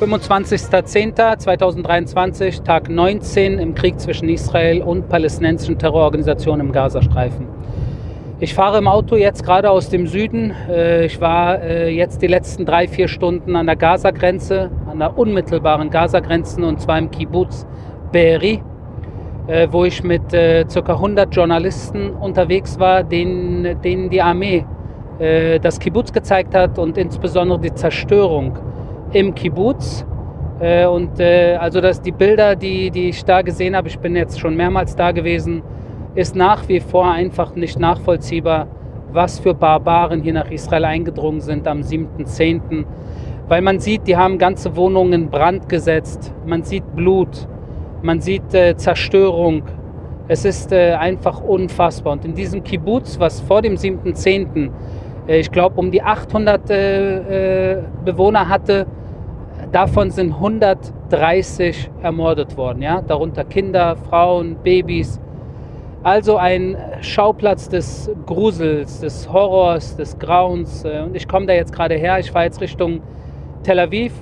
25.10.2023, Tag 19 im Krieg zwischen Israel und palästinensischen Terrororganisationen im Gazastreifen. Ich fahre im Auto jetzt gerade aus dem Süden. Äh, ich war äh, jetzt die letzten drei, vier Stunden an der Gaza-Grenze, an der unmittelbaren Gaza-Grenze und zwar im Kibbutz Be'eri, äh, wo ich mit ca. 100 Journalisten unterwegs war, denen, denen die Armee das Kibbutz gezeigt hat und insbesondere die Zerstörung im Kibbutz. Und also dass die Bilder, die, die ich da gesehen habe, ich bin jetzt schon mehrmals da gewesen, ist nach wie vor einfach nicht nachvollziehbar, was für Barbaren hier nach Israel eingedrungen sind am 7.10. Weil man sieht, die haben ganze Wohnungen in Brand gesetzt, man sieht Blut, man sieht äh, Zerstörung. Es ist äh, einfach unfassbar. Und in diesem Kibbutz, was vor dem 7.10., äh, ich glaube, um die 800 äh, äh, Bewohner hatte, davon sind 130 ermordet worden. Ja? Darunter Kinder, Frauen, Babys. Also ein Schauplatz des Grusels, des Horrors, des Grauens. Äh, und ich komme da jetzt gerade her. Ich fahre jetzt Richtung Tel Aviv,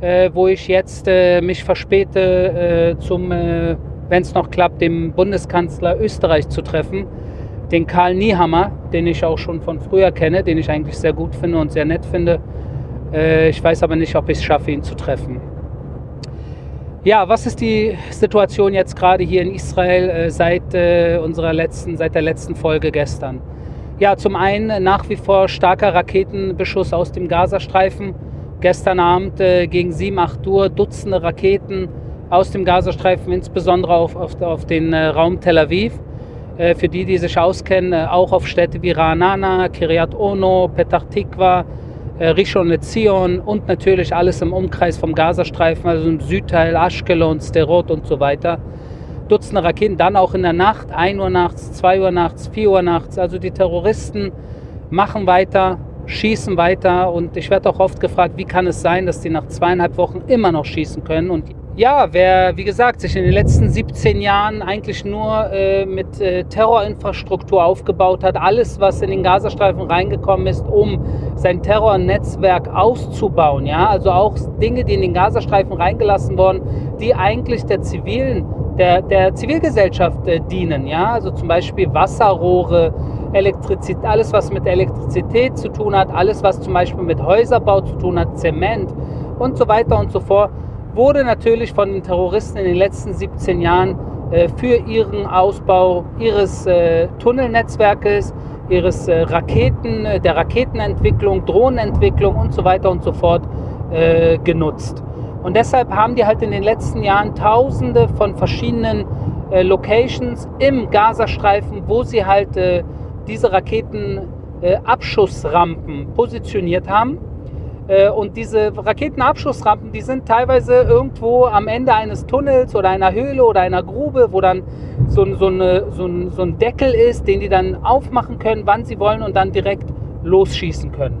äh, wo ich jetzt äh, mich verspäte, zum, wenn es noch klappt, dem Bundeskanzler Österreich zu treffen. Den Karl Niehammer, den ich auch schon von früher kenne, den ich eigentlich sehr gut finde und sehr nett finde. Ich weiß aber nicht, ob ich es schaffe, ihn zu treffen. Ja, was ist die Situation jetzt gerade hier in Israel äh, seit äh, unserer letzten, seit der letzten Folge gestern? Ja, zum einen nach wie vor starker Raketenbeschuss aus dem Gazastreifen. Gestern Abend äh, gegen 7, 8 Uhr Dutzende Raketen aus dem Gazastreifen, insbesondere auf, auf, auf den äh, Raum Tel Aviv. Äh, für die, die sich auskennen, äh, auch auf Städte wie Ra'anana, Kiryat Ono, Petach Tikva, äh, Rishon LeZion und natürlich alles im Umkreis vom Gazastreifen, also im Südteil, Ashkelon, Sterot und so weiter. Dutzende Raketen, dann auch in der Nacht, 1 Uhr nachts, 2 Uhr nachts, 4 Uhr nachts. Also die Terroristen machen weiter, schießen weiter und ich werde auch oft gefragt, wie kann es sein, dass die nach zweieinhalb Wochen immer noch schießen können und ja, wer, wie gesagt, sich in den letzten 17 Jahren eigentlich nur äh, mit äh, Terrorinfrastruktur aufgebaut hat, alles, was in den Gazastreifen reingekommen ist, um sein Terrornetzwerk auszubauen, ja, also auch Dinge, die in den Gazastreifen reingelassen wurden, die eigentlich der zivilen, der, der Zivilgesellschaft äh, dienen, ja, also zum Beispiel Wasserrohre, Elektrizität, alles, was mit Elektrizität zu tun hat, alles, was zum Beispiel mit Häuserbau zu tun hat, Zement und so weiter und so fort wurde natürlich von den Terroristen in den letzten 17 Jahren äh, für ihren Ausbau ihres äh, Tunnelnetzwerkes, ihres äh, Raketen, der Raketenentwicklung, Drohnenentwicklung und so weiter und so fort genutzt. Und deshalb haben die halt in den letzten Jahren Tausende von verschiedenen Locations im Gazastreifen, wo sie halt diese Raketenabschussrampen positioniert haben und diese Raketenabschussrampen, die sind teilweise irgendwo am Ende eines Tunnels oder einer Höhle oder einer Grube, wo dann so, so, eine, so, ein, so ein Deckel ist, den die dann aufmachen können, wann sie wollen und dann direkt losschießen können.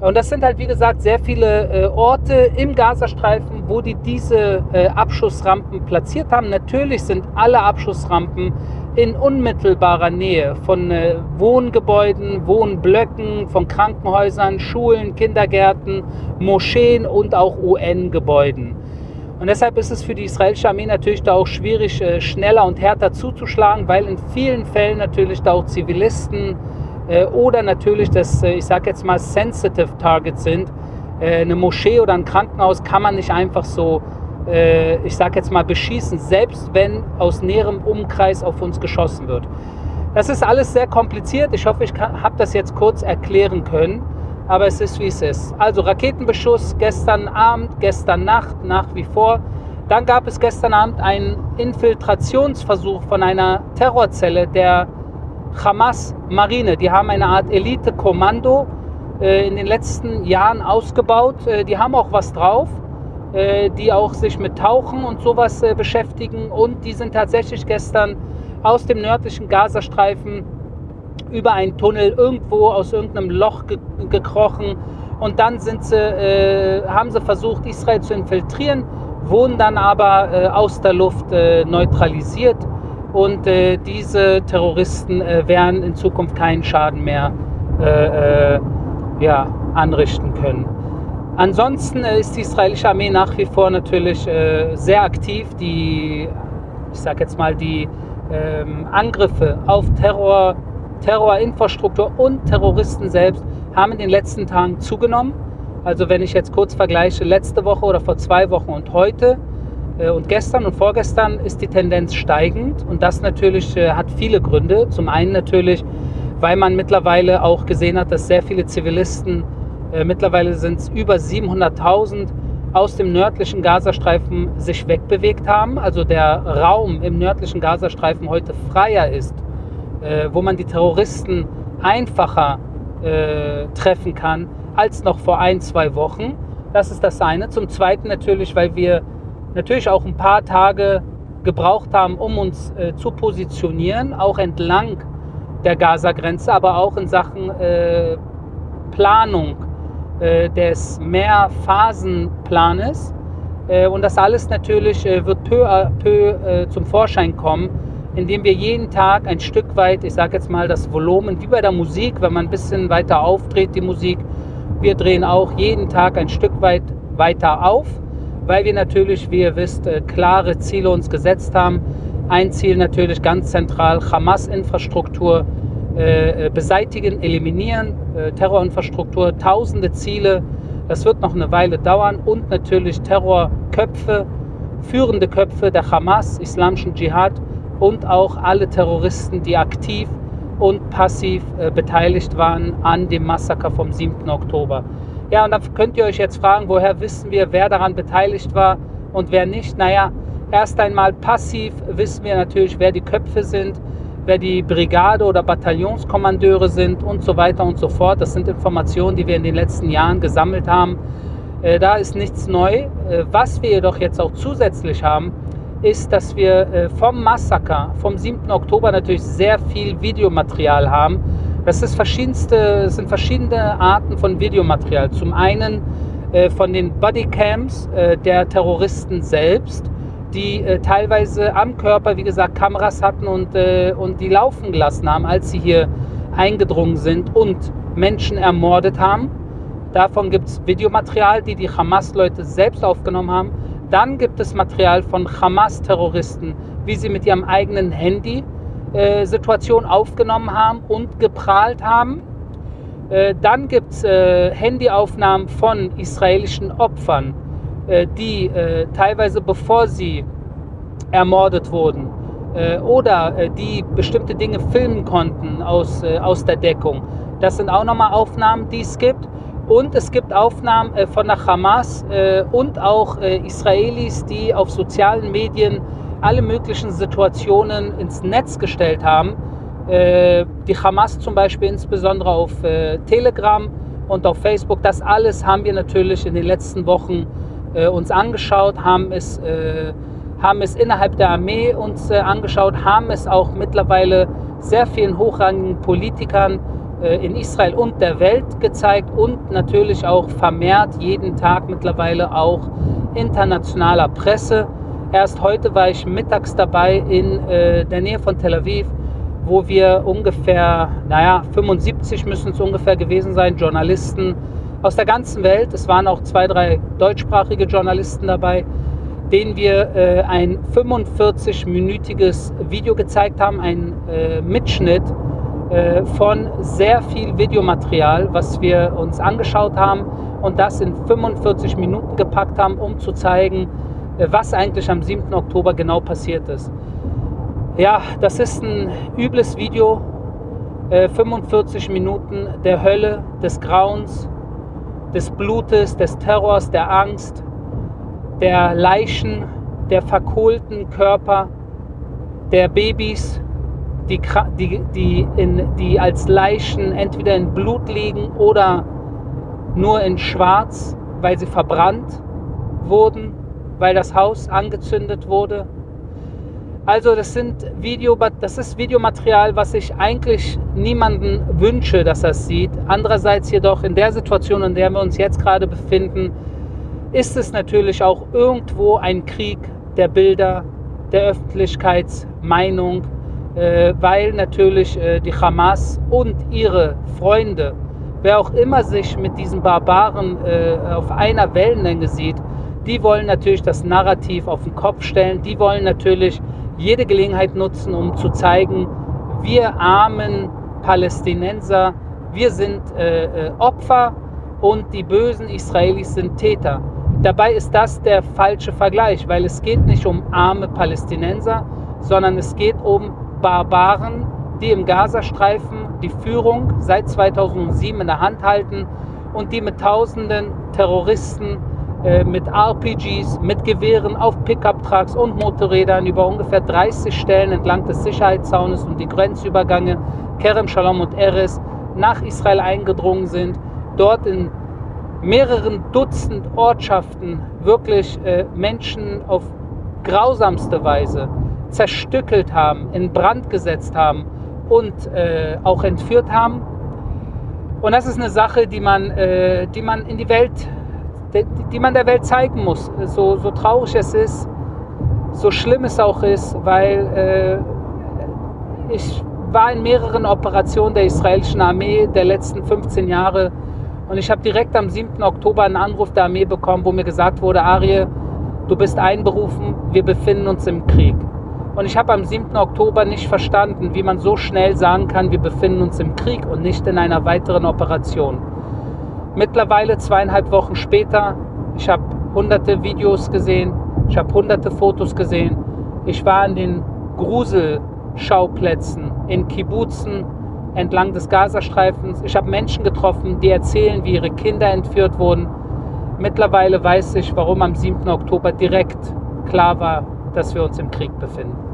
Und das sind halt, wie gesagt, sehr viele äh, Orte im Gazastreifen, wo die diese äh, Abschussrampen platziert haben. Natürlich sind alle Abschussrampen in unmittelbarer Nähe von äh, Wohngebäuden, Wohnblöcken, von Krankenhäusern, Schulen, Kindergärten, Moscheen und auch UN-Gebäuden. Und deshalb ist es für die israelische Armee natürlich da auch schwierig, äh, schneller und härter zuzuschlagen, weil in vielen Fällen natürlich da auch Zivilisten äh, oder natürlich das, ich sage jetzt mal, sensitive Targets sind. Eine Moschee oder ein Krankenhaus kann man nicht einfach so äh, ich sage jetzt mal, beschießen, selbst wenn aus näherem Umkreis auf uns geschossen wird. Das ist alles sehr kompliziert. Ich hoffe, ich habe das jetzt kurz erklären können, aber es ist, wie es ist. Also Raketenbeschuss gestern Abend, gestern Nacht, nach wie vor. Dann gab es gestern Abend einen Infiltrationsversuch von einer Terrorzelle der Hamas-Marine. Die haben eine Art Elite-Kommando äh, in den letzten Jahren ausgebaut. Äh, die haben auch was drauf. Äh, die auch sich mit Tauchen und sowas äh, beschäftigen. Und die sind tatsächlich gestern aus dem nördlichen Gazastreifen über einen Tunnel irgendwo aus irgendeinem Loch ge gekrochen. Und dann sie, äh, haben sie versucht, Israel zu infiltrieren, wurden dann aber äh, aus der Luft äh, neutralisiert. Und äh, diese Terroristen werden in Zukunft keinen Schaden mehr ja, anrichten können. Ansonsten äh, ist die israelische Armee nach wie vor natürlich äh, sehr aktiv. Die, ich sage jetzt mal, die ähm, Angriffe auf Terror, Terrorinfrastruktur und Terroristen selbst haben in den letzten Tagen zugenommen. Also wenn ich jetzt kurz vergleiche, letzte Woche oder vor zwei Wochen und heute äh, und gestern und vorgestern ist die Tendenz steigend und das natürlich äh, hat viele Gründe. Zum einen natürlich, weil man mittlerweile auch gesehen hat, dass sehr viele Zivilisten, äh, mittlerweile sind es über 700.000, aus dem nördlichen Gazastreifen sich wegbewegt haben. Also der Raum im nördlichen Gazastreifen heute freier ist, wo man die Terroristen einfacher treffen kann als noch vor ein, zwei Wochen. Das ist das eine. Zum Zweiten natürlich, weil wir natürlich auch ein paar Tage gebraucht haben, um uns äh, zu positionieren, auch entlang der Gaza-Grenze, aber auch in Sachen äh, Planung äh, des Mehrphasenplanes. Äh, und das alles natürlich äh, wird peu à peu äh, zum Vorschein kommen, indem wir jeden Tag ein Stück weit, ich sage jetzt mal das Volumen, wie bei der Musik, wenn man ein bisschen weiter aufdreht, die Musik, wir drehen auch jeden Tag ein Stück weit weiter auf weil wir natürlich, wie ihr wisst, äh, klare Ziele uns gesetzt haben. Ein Ziel natürlich ganz zentral, Hamas-Infrastruktur äh, äh, beseitigen, eliminieren, Terrorinfrastruktur, tausende Ziele. Das wird noch eine Weile dauern und natürlich Terrorköpfe, führende Köpfe der Hamas, islamischen Dschihad und auch alle Terroristen, die aktiv und passiv beteiligt waren an dem Massaker vom 7. Oktober. Ja, und dann könnt ihr euch jetzt fragen, woher wissen wir, wer daran beteiligt war und wer nicht? Naja, erst einmal passiv wissen wir natürlich, wer die Köpfe sind, wer die Brigade- oder Bataillonskommandeure sind und so weiter und so fort. Das sind Informationen, die wir in den letzten Jahren gesammelt haben. Äh, da ist nichts neu. Äh, was wir jedoch jetzt auch zusätzlich haben, ist, dass wir äh, vom Massaker, vom 7. Oktober natürlich sehr viel Videomaterial haben das ist verschiedenste, es sind verschiedene Arten von Videomaterial. Zum einen von den Bodycams der Terroristen selbst, die äh, teilweise am Körper, wie gesagt, Kameras hatten und, äh, und die laufen gelassen haben, als sie hier eingedrungen sind und Menschen ermordet haben. Davon gibt es Videomaterial, die die Hamas-Leute selbst aufgenommen haben. Dann gibt es Material von Hamas-Terroristen, wie sie mit ihrem eigenen Handy äh, Situation aufgenommen haben und geprahlt haben. Äh, dann gibt es äh, Handyaufnahmen von israelischen Opfern, die äh, teilweise bevor sie ermordet wurden oder die bestimmte Dinge filmen konnten aus, aus der Deckung. Das sind auch nochmal Aufnahmen, die es gibt. Und es gibt Aufnahmen von der Hamas und auch Israelis, die auf sozialen Medien alle möglichen Situationen ins Netz gestellt haben. Äh, die Hamas zum Beispiel insbesondere auf äh, Telegram und auf Facebook, das alles haben wir natürlich in den letzten Wochen äh, uns angeschaut, haben es, haben es innerhalb der Armee uns angeschaut, haben es auch mittlerweile sehr vielen hochrangigen Politikern in Israel und der Welt gezeigt und natürlich auch vermehrt jeden Tag mittlerweile auch internationaler Presse. Erst heute war ich mittags dabei in äh, der Nähe von Tel Aviv, wo wir ungefähr, naja, 75 müssen es ungefähr gewesen sein, Journalisten aus der ganzen Welt. Es waren auch zwei, drei deutschsprachige Journalisten dabei, denen wir äh, ein 45-minütiges Video gezeigt haben, ein äh, Mitschnitt äh, von sehr viel Videomaterial, was wir uns angeschaut haben und das in 45 Minuten gepackt haben, um zu zeigen, äh, was eigentlich am 7. Oktober genau passiert ist. Ja, das ist ein übles Video, 45 äh, Minuten der Hölle, des Grauens, des Blutes, des Terrors, der Angst, der Leichen, der verkohlten Körper, der Babys, die, die, die, in, die als Leichen entweder in Blut liegen oder nur in Schwarz, weil sie verbrannt wurden weil das Haus angezündet wurde. Also das, sind Video, das ist Videomaterial, was ich eigentlich niemanden wünsche, dass er es sieht. Andererseits jedoch in der Situation, in der wir uns jetzt gerade befinden, ist es natürlich auch irgendwo ein Krieg der Bilder, der Öffentlichkeitsmeinung, äh, weil natürlich äh, die Hamas und ihre Freunde wer auch immer sich mit diesen Barbaren äh, auf einer Wellenlänge sieht, die wollen natürlich das Narrativ auf den Kopf stellen. Die wollen natürlich jede Gelegenheit nutzen, um zu zeigen, wir armen Palästinenser, wir sind äh, äh, Opfer und die bösen Israelis sind Täter. Dabei ist das der falsche Vergleich, weil es geht nicht um arme Palästinenser, sondern es geht um Barbaren, die im Gazastreifen die Führung seit 2007 in der Hand halten und die mit tausenden Terroristen, äh, mit RPGs, mit Gewehren auf Pickup-Trucks und Motorrädern über ungefähr 30 Stellen entlang des Sicherheitszaunes und die Grenzübergänge Kerem Shalom und Eres nach Israel eingedrungen sind, dort in mehreren Dutzend Ortschaften wirklich äh, Menschen auf grausamste Weise zerstückelt haben, in Brand gesetzt haben und äh, auch entführt haben. Und das ist eine Sache, die man, äh, die man in die Welt, die, man der Welt zeigen muss. So, so traurig es ist, so schlimm es auch ist, weil äh, ich war in mehreren Operationen der israelischen Armee der letzten 15 Jahre und ich habe direkt am 7. Oktober einen Anruf der Armee bekommen, wo mir gesagt wurde, Arie, du bist einberufen, wir befinden uns im Krieg. Und ich habe am 7. Oktober nicht verstanden, wie man so schnell sagen kann, wir befinden uns im Krieg und nicht in einer weiteren Operation. Mittlerweile zweieinhalb Wochen später, ich habe hunderte Videos gesehen, ich habe hunderte Fotos gesehen. Ich war an den Gruselschauplätzen in Kibbutzen, entlang des Gazastreifens. Ich habe Menschen getroffen, die erzählen, wie ihre Kinder entführt wurden. Mittlerweile weiß ich, warum am 7. Oktober direkt klar war, dass wir uns im Krieg befinden.